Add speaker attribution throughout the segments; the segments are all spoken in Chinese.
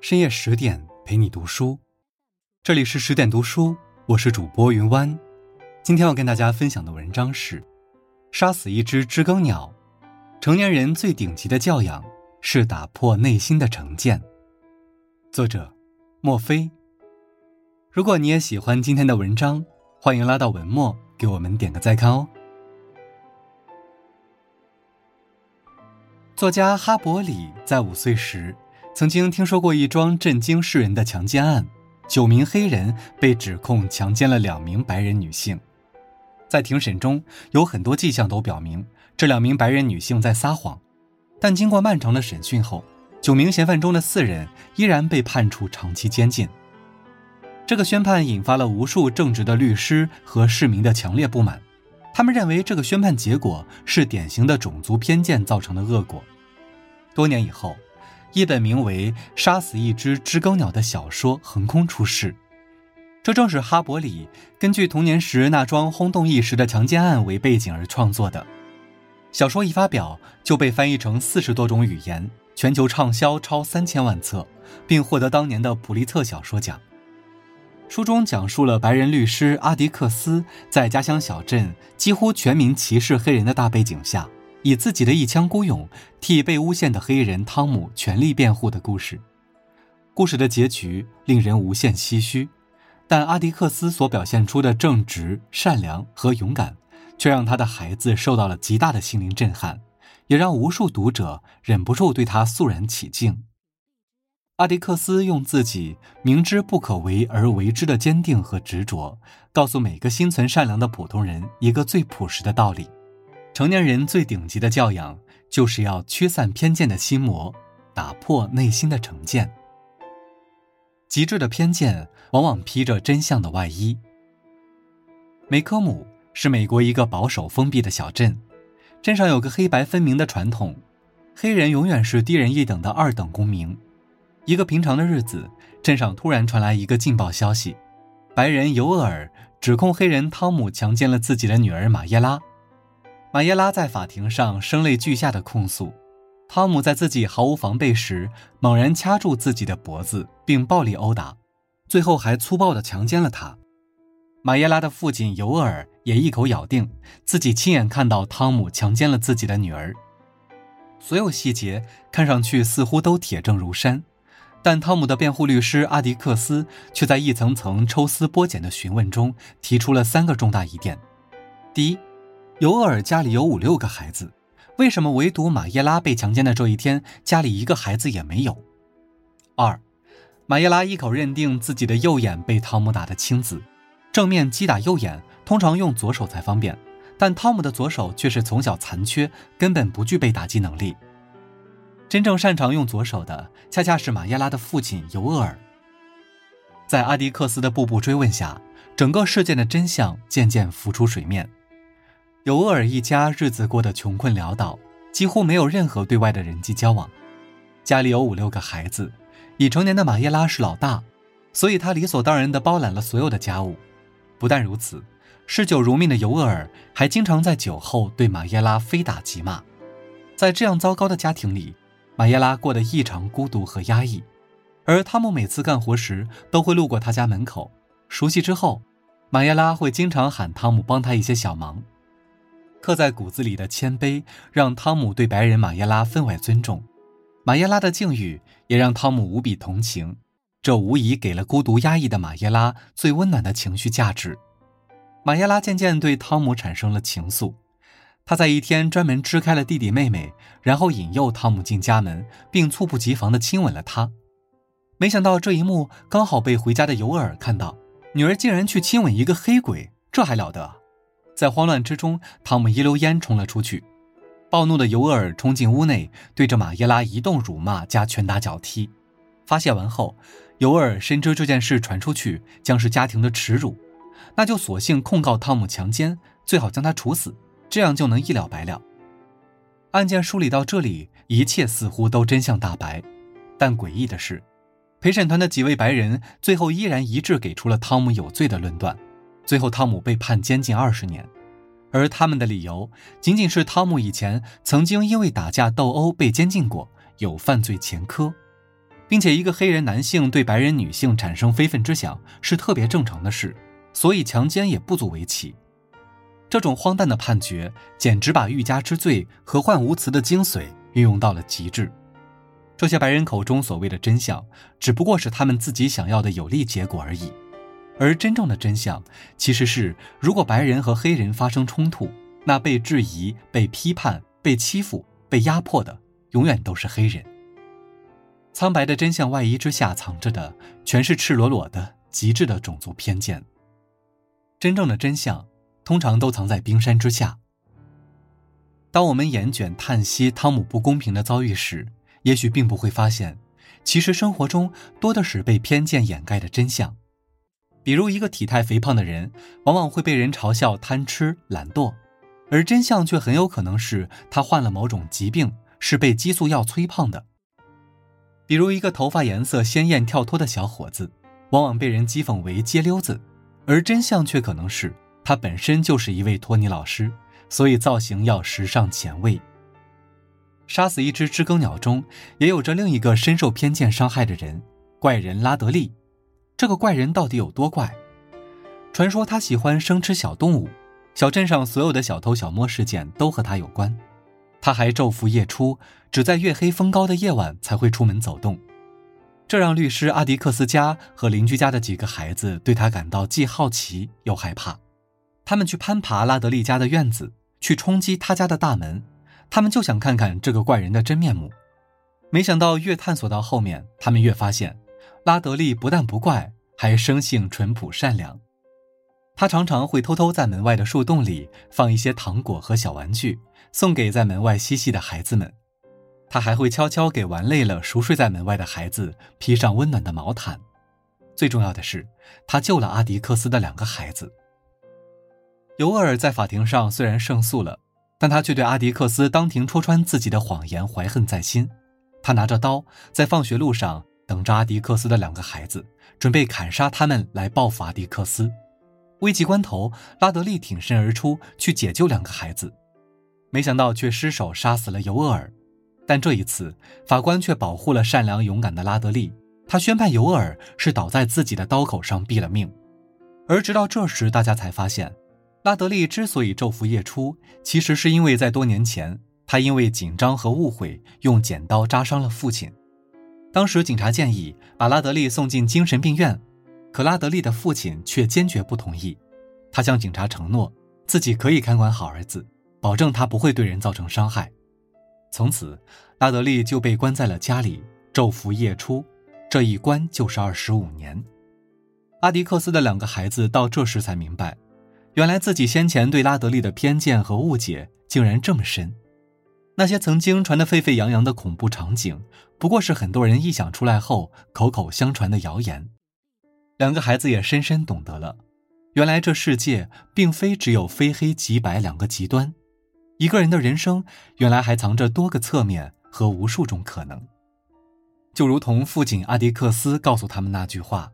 Speaker 1: 深夜十点陪你读书，这里是十点读书，我是主播云湾。今天要跟大家分享的文章是：杀死一只知更鸟，成年人最顶级的教养是打破内心的成见。作者：莫非。如果你也喜欢今天的文章，欢迎拉到文末给我们点个再看哦。作家哈伯里在五岁时，曾经听说过一桩震惊世人的强奸案：九名黑人被指控强奸了两名白人女性。在庭审中，有很多迹象都表明这两名白人女性在撒谎，但经过漫长的审讯后，九名嫌犯中的四人依然被判处长期监禁。这个宣判引发了无数正直的律师和市民的强烈不满。他们认为这个宣判结果是典型的种族偏见造成的恶果。多年以后，一本名为《杀死一只知更鸟》的小说横空出世，这正是哈伯里根据童年时那桩轰动一时的强奸案为背景而创作的。小说一发表就被翻译成四十多种语言，全球畅销超三千万册，并获得当年的普利策小说奖。书中讲述了白人律师阿迪克斯在家乡小镇几乎全民歧视黑人的大背景下，以自己的一腔孤勇替被诬陷的黑人汤姆全力辩护的故事。故事的结局令人无限唏嘘，但阿迪克斯所表现出的正直、善良和勇敢，却让他的孩子受到了极大的心灵震撼，也让无数读者忍不住对他肃然起敬。阿迪克斯用自己明知不可为而为之的坚定和执着，告诉每个心存善良的普通人一个最朴实的道理：成年人最顶级的教养，就是要驱散偏见的心魔，打破内心的成见。极致的偏见往往披着真相的外衣。梅科姆是美国一个保守封闭的小镇，镇上有个黑白分明的传统，黑人永远是低人一等的二等公民。一个平常的日子，镇上突然传来一个劲爆消息：白人尤厄尔指控黑人汤姆强奸了自己的女儿马耶拉。马耶拉在法庭上声泪俱下的控诉，汤姆在自己毫无防备时猛然掐住自己的脖子，并暴力殴打，最后还粗暴地强奸了她。马耶拉的父亲尤尔也一口咬定自己亲眼看到汤姆强奸了自己的女儿。所有细节看上去似乎都铁证如山。但汤姆的辩护律师阿迪克斯却在一层层抽丝剥茧的询问中提出了三个重大疑点：第一，尤厄尔家里有五六个孩子，为什么唯独马耶拉被强奸的这一天家里一个孩子也没有？二，马耶拉一口认定自己的右眼被汤姆打得青紫，正面击打右眼通常用左手才方便，但汤姆的左手却是从小残缺，根本不具备打击能力。真正擅长用左手的，恰恰是马耶拉的父亲尤厄尔。在阿迪克斯的步步追问下，整个事件的真相渐渐浮出水面。尤厄尔一家日子过得穷困潦倒，几乎没有任何对外的人际交往。家里有五六个孩子，已成年的马耶拉是老大，所以他理所当然地包揽了所有的家务。不但如此，嗜酒如命的尤厄尔还经常在酒后对马耶拉非打即骂。在这样糟糕的家庭里，马耶拉过得异常孤独和压抑，而汤姆每次干活时都会路过他家门口。熟悉之后，马耶拉会经常喊汤姆帮他一些小忙。刻在骨子里的谦卑让汤姆对白人马耶拉分外尊重，马耶拉的境遇也让汤姆无比同情。这无疑给了孤独压抑的马耶拉最温暖的情绪价值。马耶拉渐渐对汤姆产生了情愫。他在一天专门支开了弟弟妹妹，然后引诱汤姆进家门，并猝不及防地亲吻了他。没想到这一幕刚好被回家的尤尔看到，女儿竟然去亲吻一个黑鬼，这还了得！在慌乱之中，汤姆一溜烟冲了出去。暴怒的尤尔冲进屋内，对着马耶拉一顿辱骂加拳打脚踢。发泄完后，尤尔深知这件事传出去将是家庭的耻辱，那就索性控告汤姆强奸，最好将他处死。这样就能一了百了。案件梳理到这里，一切似乎都真相大白。但诡异的是，陪审团的几位白人最后依然一致给出了汤姆有罪的论断。最后，汤姆被判监禁二十年，而他们的理由仅仅是汤姆以前曾经因为打架斗殴被监禁过，有犯罪前科。并且一个黑人男性对白人女性产生非分之想是特别正常的事，所以强奸也不足为奇。这种荒诞的判决简直把欲加之罪何患无辞的精髓运用到了极致。这些白人口中所谓的真相，只不过是他们自己想要的有利结果而已。而真正的真相其实是，如果白人和黑人发生冲突，那被质疑、被批判、被欺负、被压迫的，永远都是黑人。苍白的真相外衣之下藏着的，全是赤裸裸的、极致的种族偏见。真正的真相。通常都藏在冰山之下。当我们眼卷叹息汤姆不公平的遭遇时，也许并不会发现，其实生活中多的是被偏见掩盖的真相。比如，一个体态肥胖的人，往往会被人嘲笑贪吃懒惰，而真相却很有可能是他患了某种疾病，是被激素药催胖的。比如，一个头发颜色鲜艳跳脱的小伙子，往往被人讥讽为街溜子，而真相却可能是。他本身就是一位托尼老师，所以造型要时尚前卫。杀死一只知更鸟中，也有着另一个深受偏见伤害的人——怪人拉德利。这个怪人到底有多怪？传说他喜欢生吃小动物，小镇上所有的小偷小摸事件都和他有关。他还昼伏夜出，只在月黑风高的夜晚才会出门走动，这让律师阿迪克斯家和邻居家的几个孩子对他感到既好奇又害怕。他们去攀爬拉德利家的院子，去冲击他家的大门，他们就想看看这个怪人的真面目。没想到越探索到后面，他们越发现，拉德利不但不怪，还生性淳朴善良。他常常会偷偷在门外的树洞里放一些糖果和小玩具，送给在门外嬉戏的孩子们。他还会悄悄给玩累了熟睡在门外的孩子披上温暖的毛毯。最重要的是，他救了阿迪克斯的两个孩子。尤尔在法庭上虽然胜诉了，但他却对阿迪克斯当庭戳穿自己的谎言怀恨在心。他拿着刀在放学路上等着阿迪克斯的两个孩子，准备砍杀他们来报复阿迪克斯。危急关头，拉德利挺身而出去解救两个孩子，没想到却失手杀死了尤厄尔。但这一次，法官却保护了善良勇敢的拉德利，他宣判尤厄尔是倒在自己的刀口上毙了命。而直到这时，大家才发现。拉德利之所以昼伏夜出，其实是因为在多年前，他因为紧张和误会，用剪刀扎伤了父亲。当时警察建议把拉德利送进精神病院，可拉德利的父亲却坚决不同意。他向警察承诺，自己可以看管好儿子，保证他不会对人造成伤害。从此，拉德利就被关在了家里，昼伏夜出，这一关就是二十五年。阿迪克斯的两个孩子到这时才明白。原来自己先前对拉德利的偏见和误解竟然这么深，那些曾经传得沸沸扬扬的恐怖场景，不过是很多人臆想出来后口口相传的谣言。两个孩子也深深懂得了，原来这世界并非只有非黑即白两个极端，一个人的人生原来还藏着多个侧面和无数种可能。就如同父亲阿迪克斯告诉他们那句话。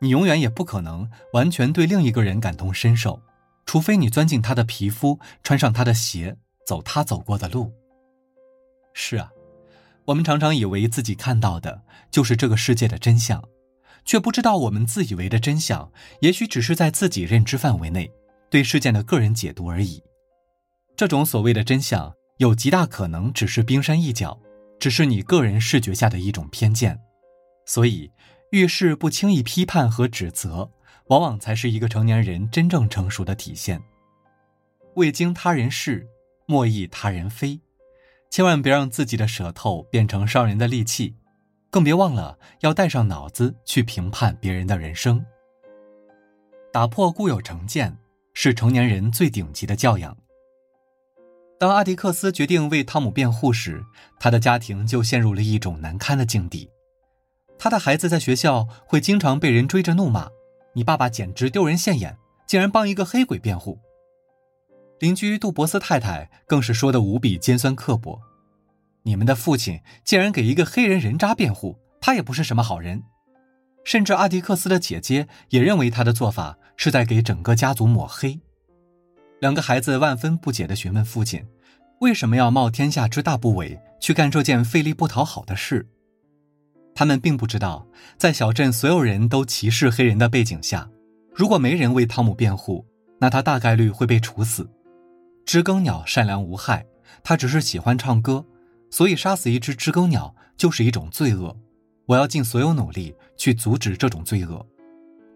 Speaker 1: 你永远也不可能完全对另一个人感同身受，除非你钻进他的皮肤，穿上他的鞋，走他走过的路。是啊，我们常常以为自己看到的就是这个世界的真相，却不知道我们自以为的真相，也许只是在自己认知范围内对事件的个人解读而已。这种所谓的真相，有极大可能只是冰山一角，只是你个人视觉下的一种偏见。所以。遇事不轻易批判和指责，往往才是一个成年人真正成熟的体现。未经他人事，莫议他人非。千万别让自己的舌头变成伤人的利器，更别忘了要带上脑子去评判别人的人生。打破固有成见，是成年人最顶级的教养。当阿迪克斯决定为汤姆辩护时，他的家庭就陷入了一种难堪的境地。他的孩子在学校会经常被人追着怒骂，你爸爸简直丢人现眼，竟然帮一个黑鬼辩护。邻居杜博斯太太更是说的无比尖酸刻薄，你们的父亲竟然给一个黑人人渣辩护，他也不是什么好人。甚至阿迪克斯的姐姐也认为他的做法是在给整个家族抹黑。两个孩子万分不解地询问父亲，为什么要冒天下之大不韪去干这件费力不讨好的事？他们并不知道，在小镇所有人都歧视黑人的背景下，如果没人为汤姆辩护，那他大概率会被处死。知更鸟善良无害，它只是喜欢唱歌，所以杀死一只知更鸟就是一种罪恶。我要尽所有努力去阻止这种罪恶。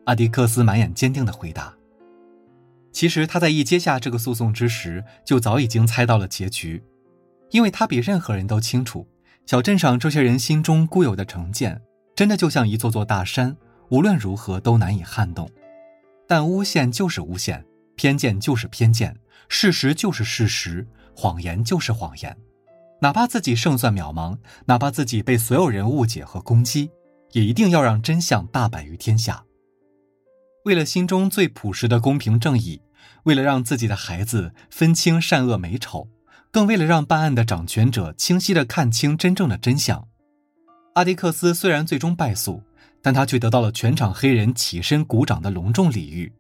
Speaker 1: 阿迪克斯满眼坚定地回答。其实他在一接下这个诉讼之时，就早已经猜到了结局，因为他比任何人都清楚，小镇上这些人心中固有的成见，真的就像一座座大山，无论如何都难以撼动。但诬陷就是诬陷，偏见就是偏见，事实就是事实，谎言就是谎言。哪怕自己胜算渺茫，哪怕自己被所有人误解和攻击，也一定要让真相大白于天下。为了心中最朴实的公平正义，为了让自己的孩子分清善恶美丑，更为了让办案的掌权者清晰地看清真正的真相，阿迪克斯虽然最终败诉，但他却得到了全场黑人起身鼓掌的隆重礼遇，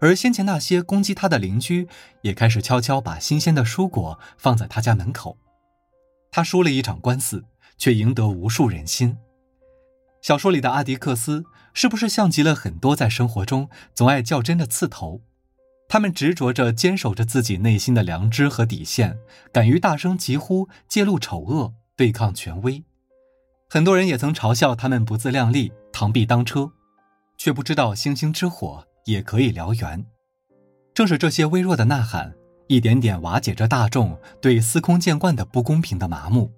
Speaker 1: 而先前那些攻击他的邻居也开始悄悄把新鲜的蔬果放在他家门口。他输了一场官司，却赢得无数人心。小说里的阿迪克斯是不是像极了很多在生活中总爱较真的刺头？他们执着着坚守着自己内心的良知和底线，敢于大声疾呼、揭露丑恶、对抗权威。很多人也曾嘲笑他们不自量力、螳臂当车，却不知道星星之火也可以燎原。正是这些微弱的呐喊，一点点瓦解着大众对司空见惯的不公平的麻木。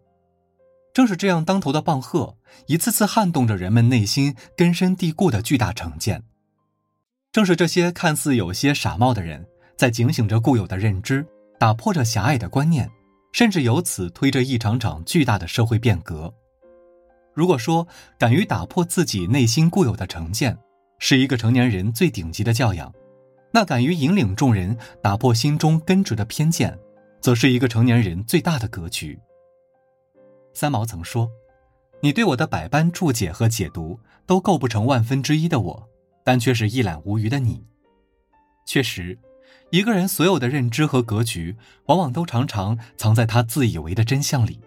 Speaker 1: 正是这样当头的棒喝，一次次撼动着人们内心根深蒂固的巨大成见。正是这些看似有些傻帽的人，在警醒着固有的认知，打破着狭隘的观念，甚至由此推着一场场巨大的社会变革。如果说敢于打破自己内心固有的成见，是一个成年人最顶级的教养，那敢于引领众人打破心中根植的偏见，则是一个成年人最大的格局。三毛曾说：“你对我的百般注解和解读，都构不成万分之一的我，但却是一览无余的你。”确实，一个人所有的认知和格局，往往都常常藏在他自以为的真相里。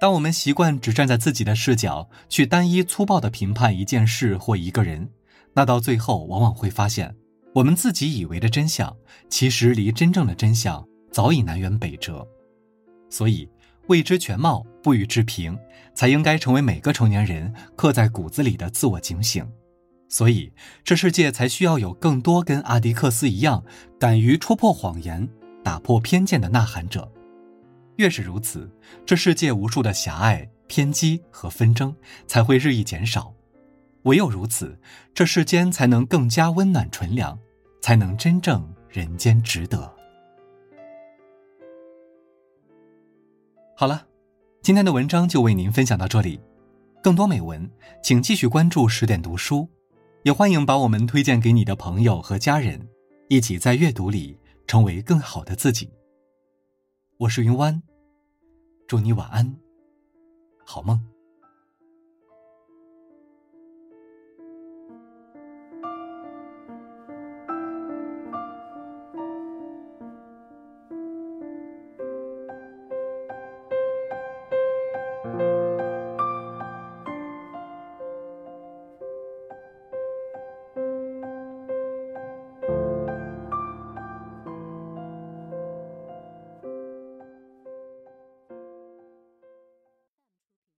Speaker 1: 当我们习惯只站在自己的视角去单一粗暴地评判一件事或一个人，那到最后往往会发现，我们自己以为的真相，其实离真正的真相早已南辕北辙。所以。未知全貌，不予置评，才应该成为每个成年人刻在骨子里的自我警醒。所以，这世界才需要有更多跟阿迪克斯一样，敢于戳破谎言、打破偏见的呐喊者。越是如此，这世界无数的狭隘、偏激和纷争才会日益减少。唯有如此，这世间才能更加温暖纯良，才能真正人间值得。好了，今天的文章就为您分享到这里。更多美文，请继续关注十点读书，也欢迎把我们推荐给你的朋友和家人，一起在阅读里成为更好的自己。我是云湾，祝你晚安，好梦。